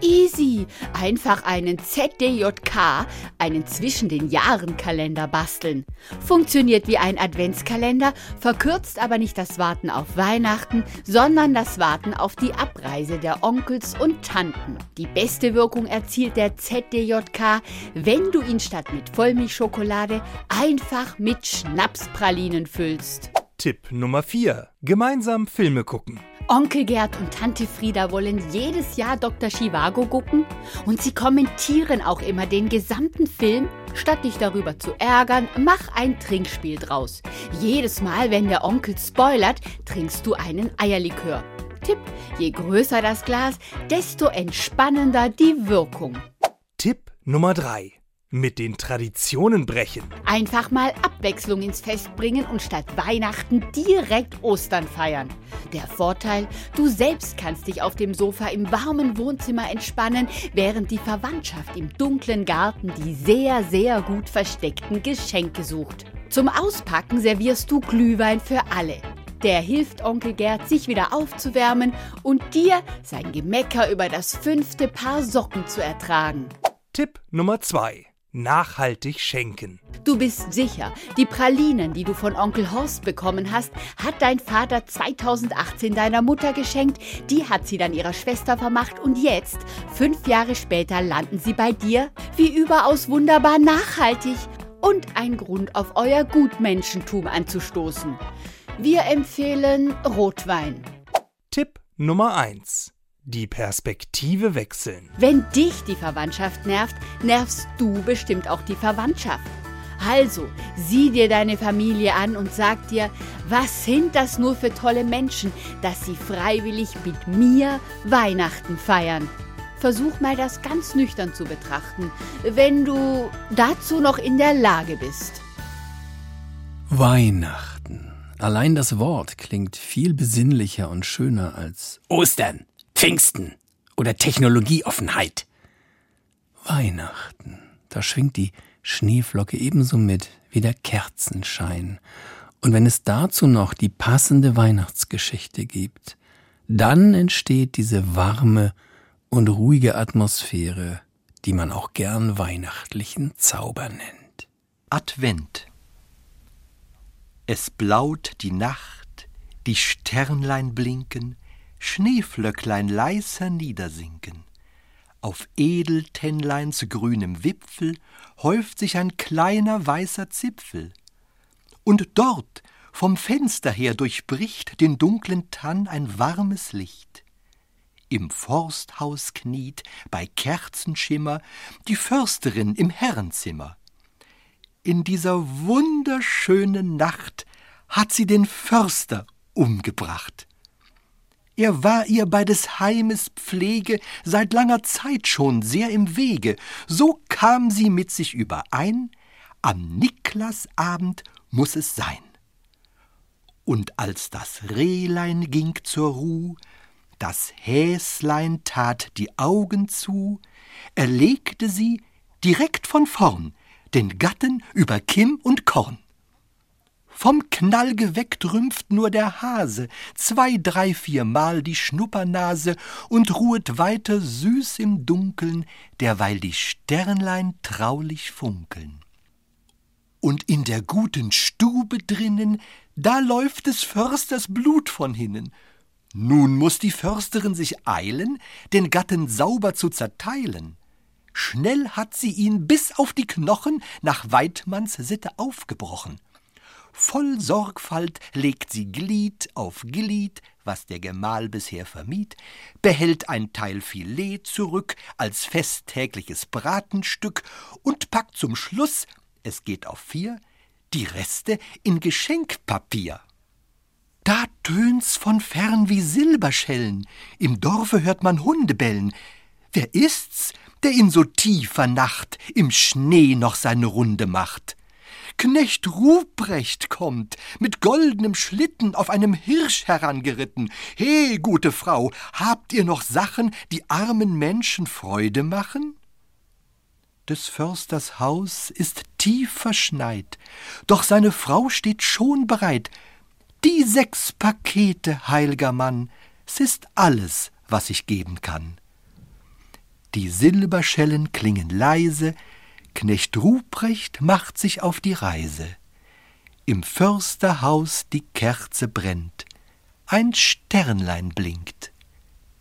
Easy. Einfach einen ZDJK, einen zwischen den Jahren Kalender basteln. Funktioniert wie ein Adventskalender, verkürzt aber nicht das Warten auf Weihnachten, sondern das Warten auf die Abreise der Onkels und Tanten. Die beste Wirkung erzielt der ZDJK, wenn du ihn statt mit Vollmilchschokolade einfach mit Schnapspralinen füllst. Tipp Nummer 4. Gemeinsam Filme gucken. Onkel Gerd und Tante Frieda wollen jedes Jahr Dr. Chivago gucken und sie kommentieren auch immer den gesamten Film. Statt dich darüber zu ärgern, mach ein Trinkspiel draus. Jedes Mal, wenn der Onkel spoilert, trinkst du einen Eierlikör. Tipp, je größer das Glas, desto entspannender die Wirkung. Tipp Nummer 3. Mit den Traditionen brechen. Einfach mal Abwechslung ins Fest bringen und statt Weihnachten direkt Ostern feiern. Der Vorteil, du selbst kannst dich auf dem Sofa im warmen Wohnzimmer entspannen, während die Verwandtschaft im dunklen Garten die sehr, sehr gut versteckten Geschenke sucht. Zum Auspacken servierst du Glühwein für alle. Der hilft Onkel Gerd, sich wieder aufzuwärmen und dir sein Gemecker über das fünfte Paar Socken zu ertragen. Tipp Nummer 2. Nachhaltig schenken. Du bist sicher, die Pralinen, die du von Onkel Horst bekommen hast, hat dein Vater 2018 deiner Mutter geschenkt. Die hat sie dann ihrer Schwester vermacht und jetzt, fünf Jahre später, landen sie bei dir. Wie überaus wunderbar nachhaltig und ein Grund auf euer Gutmenschentum anzustoßen. Wir empfehlen Rotwein. Tipp Nummer 1. Die Perspektive wechseln. Wenn dich die Verwandtschaft nervt, nervst du bestimmt auch die Verwandtschaft. Also, sieh dir deine Familie an und sag dir, was sind das nur für tolle Menschen, dass sie freiwillig mit mir Weihnachten feiern. Versuch mal das ganz nüchtern zu betrachten, wenn du dazu noch in der Lage bist. Weihnachten. Allein das Wort klingt viel besinnlicher und schöner als Ostern, Pfingsten oder Technologieoffenheit. Weihnachten. Da schwingt die Schneeflocke ebenso mit wie der Kerzenschein. Und wenn es dazu noch die passende Weihnachtsgeschichte gibt, dann entsteht diese warme und ruhige Atmosphäre, die man auch gern weihnachtlichen Zauber nennt. Advent. Es blaut die Nacht, die Sternlein blinken, Schneeflöcklein leiser niedersinken. Auf Edeltennleins grünem Wipfel häuft sich ein kleiner weißer Zipfel. Und dort, vom Fenster her, durchbricht den dunklen Tann ein warmes Licht. Im Forsthaus kniet, bei Kerzenschimmer, die Försterin im Herrenzimmer. In dieser wunderschönen Nacht hat sie den Förster umgebracht. Er war ihr bei des Heimes Pflege seit langer Zeit schon sehr im Wege. So kam sie mit sich überein, am Niklasabend muss es sein. Und als das Rehlein ging zur Ruh, das Häslein tat die Augen zu, erlegte sie direkt von vorn den Gatten über Kimm und Korn. Vom Knall geweckt rümpft nur der Hase zwei, drei, viermal die Schnuppernase und ruhet weiter süß im Dunkeln, derweil die Sternlein traulich funkeln. Und in der guten Stube drinnen, da läuft des Försters Blut von hinnen. Nun muss die Försterin sich eilen, den Gatten sauber zu zerteilen. Schnell hat sie ihn bis auf die Knochen nach Weidmanns Sitte aufgebrochen. Voll Sorgfalt legt sie Glied auf Glied, was der Gemahl bisher vermied, behält ein Teil Filet zurück als festtägliches Bratenstück und packt zum Schluss, es geht auf vier, die Reste in Geschenkpapier. Da tönt's von fern wie Silberschellen, im Dorfe hört man Hunde bellen. Wer ist's, der in so tiefer Nacht im Schnee noch seine Runde macht? Knecht Ruprecht kommt, mit goldenem Schlitten auf einem Hirsch herangeritten. He, gute Frau, habt ihr noch Sachen, die armen Menschen Freude machen? Des Försters Haus ist tief verschneit, doch seine Frau steht schon bereit. Die sechs Pakete, heilger Mann, s ist alles, was ich geben kann. Die Silberschellen klingen leise, Knecht Ruprecht macht sich auf die Reise. Im Försterhaus die Kerze brennt, ein Sternlein blinkt.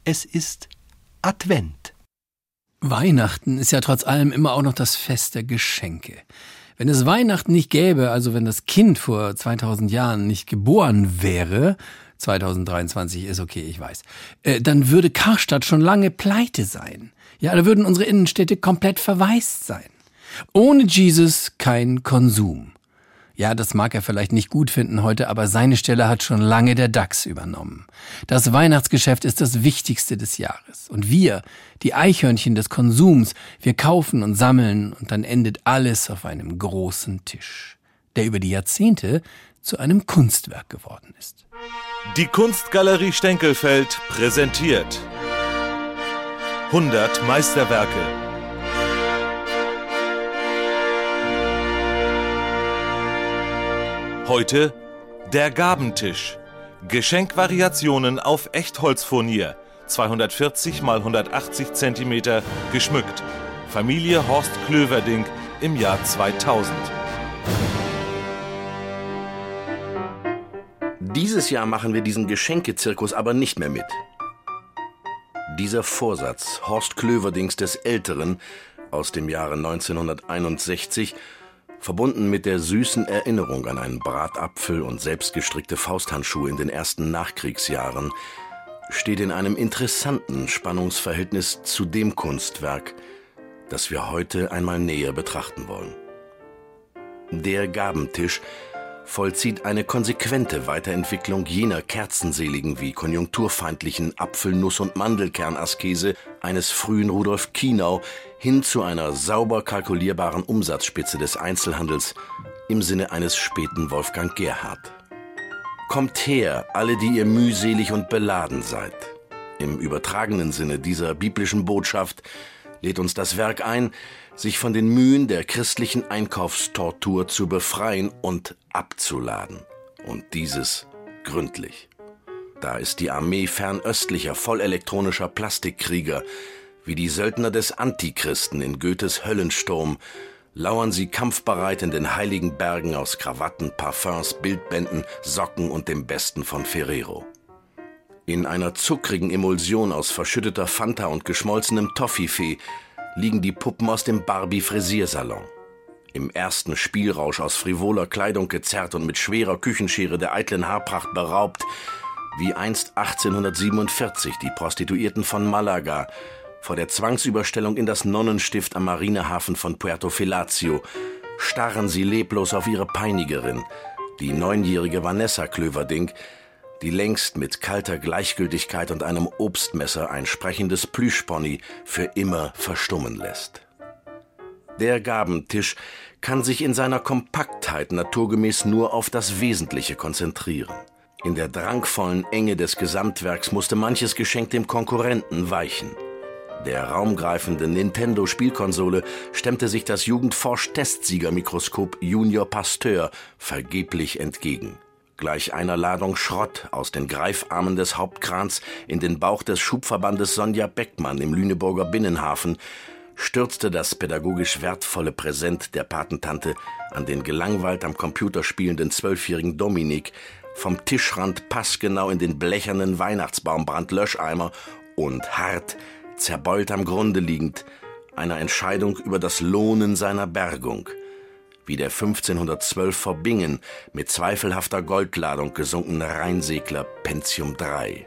Es ist Advent. Weihnachten ist ja trotz allem immer auch noch das Fest der Geschenke. Wenn es Weihnachten nicht gäbe, also wenn das Kind vor 2000 Jahren nicht geboren wäre, 2023 ist okay, ich weiß, äh, dann würde Karstadt schon lange pleite sein. Ja, da würden unsere Innenstädte komplett verwaist sein. Ohne Jesus kein Konsum. Ja, das mag er vielleicht nicht gut finden heute, aber seine Stelle hat schon lange der DAX übernommen. Das Weihnachtsgeschäft ist das Wichtigste des Jahres. Und wir, die Eichhörnchen des Konsums, wir kaufen und sammeln und dann endet alles auf einem großen Tisch, der über die Jahrzehnte zu einem Kunstwerk geworden ist. Die Kunstgalerie Stenkelfeld präsentiert 100 Meisterwerke. Heute der Gabentisch. Geschenkwariationen auf Echtholzfurnier. 240 x 180 cm geschmückt. Familie Horst Klöverding im Jahr 2000. Dieses Jahr machen wir diesen Geschenkezirkus aber nicht mehr mit. Dieser Vorsatz Horst Klöverdings des Älteren aus dem Jahre 1961 verbunden mit der süßen Erinnerung an einen Bratapfel und selbstgestrickte Fausthandschuhe in den ersten Nachkriegsjahren, steht in einem interessanten Spannungsverhältnis zu dem Kunstwerk, das wir heute einmal näher betrachten wollen. Der Gabentisch vollzieht eine konsequente Weiterentwicklung jener kerzenseligen wie konjunkturfeindlichen Apfel-, Nuss- und Mandelkernaskese eines frühen Rudolf Kienau hin zu einer sauber kalkulierbaren Umsatzspitze des Einzelhandels im Sinne eines späten Wolfgang Gerhard. Kommt her, alle, die ihr mühselig und beladen seid. Im übertragenen Sinne dieser biblischen Botschaft lädt uns das Werk ein, sich von den Mühen der christlichen Einkaufstortur zu befreien und abzuladen. Und dieses gründlich. Da ist die Armee fernöstlicher, vollelektronischer Plastikkrieger, wie die Söldner des Antichristen in Goethes Höllensturm, lauern sie kampfbereit in den heiligen Bergen aus Krawatten, Parfums, Bildbänden, Socken und dem Besten von Ferrero. In einer zuckrigen Emulsion aus verschütteter Fanta und geschmolzenem Toffifee liegen die Puppen aus dem Barbie-Frisiersalon. Im ersten Spielrausch aus frivoler Kleidung gezerrt und mit schwerer Küchenschere der eitlen Haarpracht beraubt, wie einst 1847 die Prostituierten von Malaga vor der Zwangsüberstellung in das Nonnenstift am Marinehafen von Puerto Felazio, starren sie leblos auf ihre Peinigerin, die neunjährige Vanessa Klöverding, die längst mit kalter Gleichgültigkeit und einem Obstmesser ein sprechendes Plüschpony für immer verstummen lässt. Der Gabentisch kann sich in seiner Kompaktheit naturgemäß nur auf das Wesentliche konzentrieren. In der drangvollen Enge des Gesamtwerks musste manches Geschenk dem Konkurrenten weichen. Der raumgreifende Nintendo-Spielkonsole stemmte sich das Jugendforsch-Testsiegermikroskop Junior Pasteur vergeblich entgegen gleich einer Ladung Schrott aus den Greifarmen des Hauptkrans in den Bauch des Schubverbandes Sonja Beckmann im Lüneburger Binnenhafen, stürzte das pädagogisch wertvolle Präsent der Patentante an den gelangweilt am Computer spielenden zwölfjährigen Dominik vom Tischrand passgenau in den blechernen Weihnachtsbaumbrandlöscheimer und hart, zerbeult am Grunde liegend, einer Entscheidung über das Lohnen seiner Bergung – wie der 1512 vor Bingen mit zweifelhafter Goldladung gesunkene Rheinsegler Pentium III.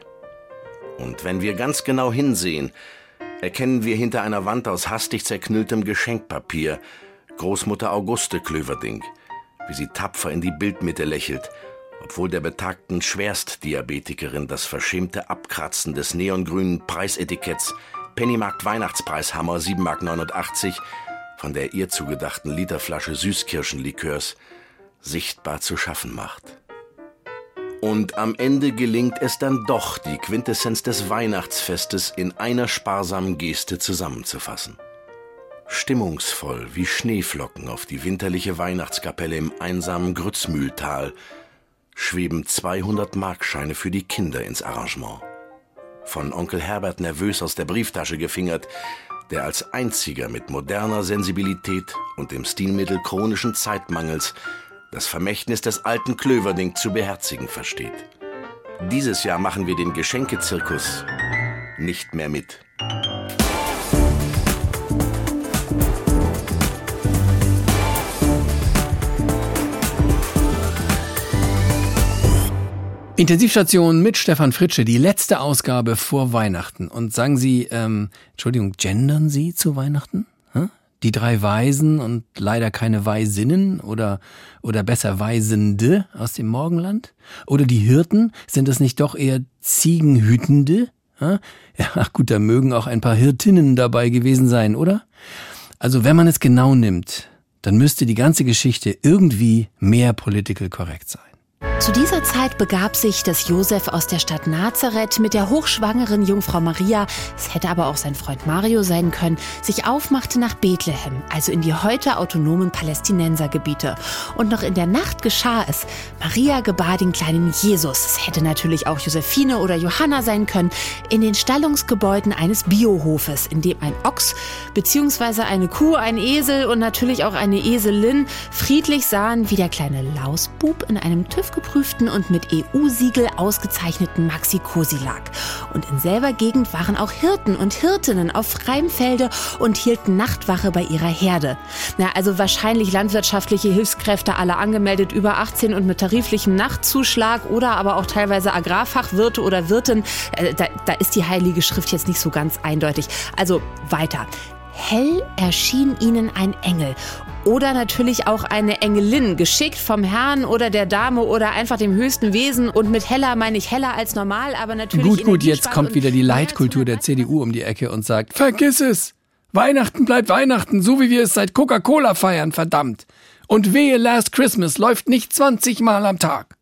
Und wenn wir ganz genau hinsehen, erkennen wir hinter einer Wand aus hastig zerknülltem Geschenkpapier Großmutter Auguste Klöverding, wie sie tapfer in die Bildmitte lächelt, obwohl der betagten Schwerstdiabetikerin das verschämte Abkratzen des neongrünen Preisetiketts Pennymarkt Weihnachtspreishammer 7,89 Mark von der ihr zugedachten Literflasche Süßkirschenlikörs sichtbar zu schaffen macht. Und am Ende gelingt es dann doch, die Quintessenz des Weihnachtsfestes in einer sparsamen Geste zusammenzufassen. Stimmungsvoll wie Schneeflocken auf die winterliche Weihnachtskapelle im einsamen Grützmühltal schweben 200 Markscheine für die Kinder ins Arrangement. Von Onkel Herbert nervös aus der Brieftasche gefingert, der als einziger mit moderner Sensibilität und dem Stilmittel chronischen Zeitmangels das Vermächtnis des alten Klöverding zu beherzigen versteht. Dieses Jahr machen wir den Geschenkezirkus nicht mehr mit. Intensivstation mit Stefan Fritsche, die letzte Ausgabe vor Weihnachten. Und sagen Sie, ähm, Entschuldigung, gendern Sie zu Weihnachten? Hm? Die drei Weisen und leider keine Weisinnen oder, oder besser Weisende aus dem Morgenland? Oder die Hirten? Sind es nicht doch eher Ziegenhütende? Ja, gut, da mögen auch ein paar Hirtinnen dabei gewesen sein, oder? Also wenn man es genau nimmt, dann müsste die ganze Geschichte irgendwie mehr political korrekt sein. Zu dieser Zeit begab sich, dass Josef aus der Stadt Nazareth mit der hochschwangeren Jungfrau Maria, es hätte aber auch sein Freund Mario sein können, sich aufmachte nach Bethlehem, also in die heute autonomen Palästinensergebiete. Und noch in der Nacht geschah es. Maria gebar den kleinen Jesus, es hätte natürlich auch Josephine oder Johanna sein können, in den Stallungsgebäuden eines Biohofes, in dem ein Ochs bzw. eine Kuh, ein Esel und natürlich auch eine Eselin friedlich sahen, wie der kleine Lausbub in einem TÜV geprüften und mit EU-Siegel ausgezeichneten Maxi Cosi lag. Und in selber Gegend waren auch Hirten und Hirtinnen auf freiem Felde und hielten Nachtwache bei ihrer Herde. Na, also wahrscheinlich landwirtschaftliche Hilfskräfte, alle angemeldet über 18 und mit tariflichem Nachtzuschlag oder aber auch teilweise Agrarfachwirte oder Wirtin. Äh, da, da ist die Heilige Schrift jetzt nicht so ganz eindeutig. Also weiter. Hell erschien ihnen ein Engel oder natürlich auch eine Engelin, geschickt vom Herrn oder der Dame oder einfach dem höchsten Wesen. Und mit heller meine ich heller als normal, aber natürlich. Gut, gut, jetzt kommt wieder die Leitkultur der CDU um die Ecke und sagt, vergiss es! Weihnachten bleibt Weihnachten, so wie wir es seit Coca-Cola feiern, verdammt! Und wehe Last Christmas läuft nicht 20 Mal am Tag.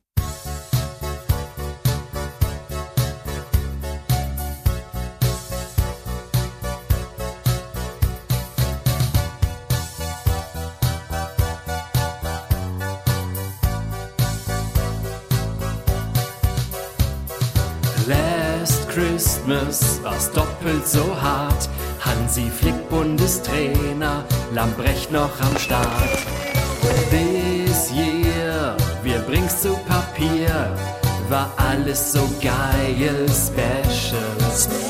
Christmas war's doppelt so hart. Hansi Flick Bundestrainer, Lambrecht noch am Start. This year, wir bring's zu Papier, war alles so geil special.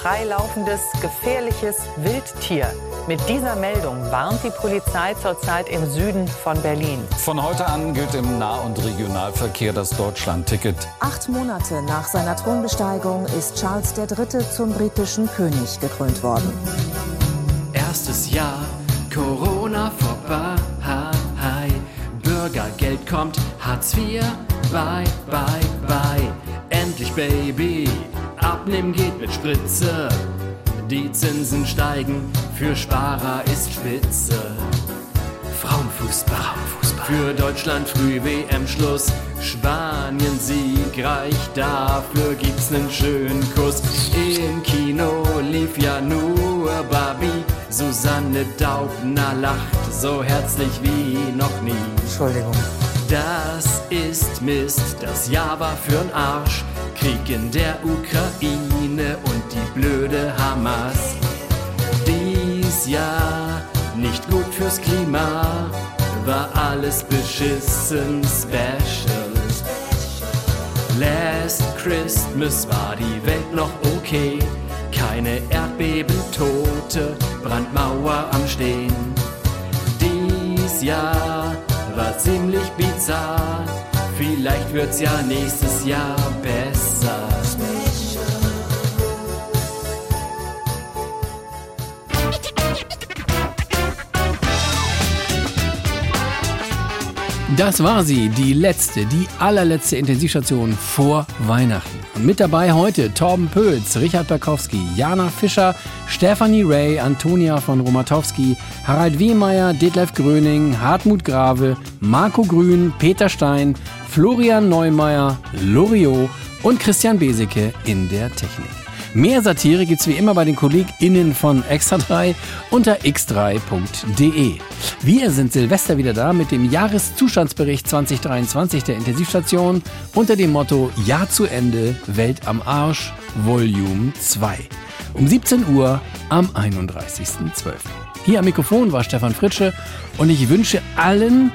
Freilaufendes, gefährliches Wildtier. Mit dieser Meldung warnt die Polizei zurzeit im Süden von Berlin. Von heute an gilt im Nah- und Regionalverkehr das Deutschland-Ticket. Acht Monate nach seiner Thronbesteigung ist Charles III. zum britischen König gekrönt worden. Erstes Jahr, Corona vorbei. Bürgergeld kommt, Hartz IV, bye, bye, bye. Endlich, Baby, abnehmen geht mit Spritze. Die Zinsen steigen, für Sparer ist Spitze. Frauenfußball, Frauenfußball. für Deutschland früh WM-Schluss. Spanien siegreich, dafür gibt's nen schönen Kuss. Im Kino lief ja nur Barbie. Susanne Daubner lacht so herzlich wie noch nie. Entschuldigung. Das ist Mist, das Jahr war für'n Arsch. Krieg in der Ukraine und die blöde Hamas. Dies Jahr nicht gut fürs Klima, war alles beschissen special. Last Christmas war die Welt noch okay. Keine Erdbeben, Tote, Brandmauer am Stehen. Dies Jahr war ziemlich bizarr. Vielleicht wird's ja nächstes Jahr besser. Das war sie, die letzte, die allerletzte Intensivstation vor Weihnachten. Und mit dabei heute Torben Pöls, Richard Berkowski, Jana Fischer, Stefanie Ray, Antonia von Romatowski, Harald Wehmeier, Detlef Gröning, Hartmut Grave, Marco Grün, Peter Stein, Florian Neumeier, Loriot und Christian Beseke in der Technik. Mehr Satire gibt's wie immer bei den KollegInnen von Extra3 unter x3.de. Wir sind Silvester wieder da mit dem Jahreszustandsbericht 2023 der Intensivstation unter dem Motto Jahr zu Ende, Welt am Arsch, Volume 2. Um 17 Uhr am 31.12. Hier am Mikrofon war Stefan Fritsche und ich wünsche allen,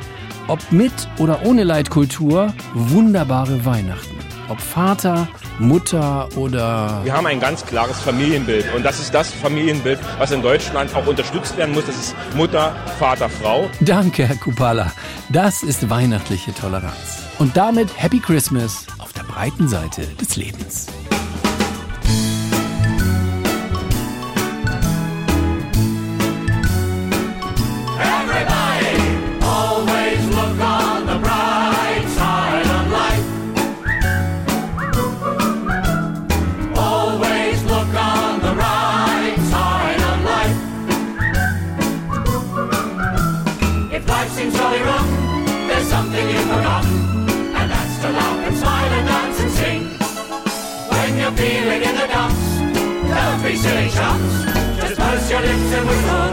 ob mit oder ohne Leitkultur, wunderbare Weihnachten. Ob Vater, Mutter oder... Wir haben ein ganz klares Familienbild und das ist das Familienbild, was in Deutschland auch unterstützt werden muss. Das ist Mutter, Vater, Frau. Danke, Herr Kupala. Das ist weihnachtliche Toleranz. Und damit Happy Christmas auf der breiten Seite des Lebens. Silly chumps, just purse your lips and whistle,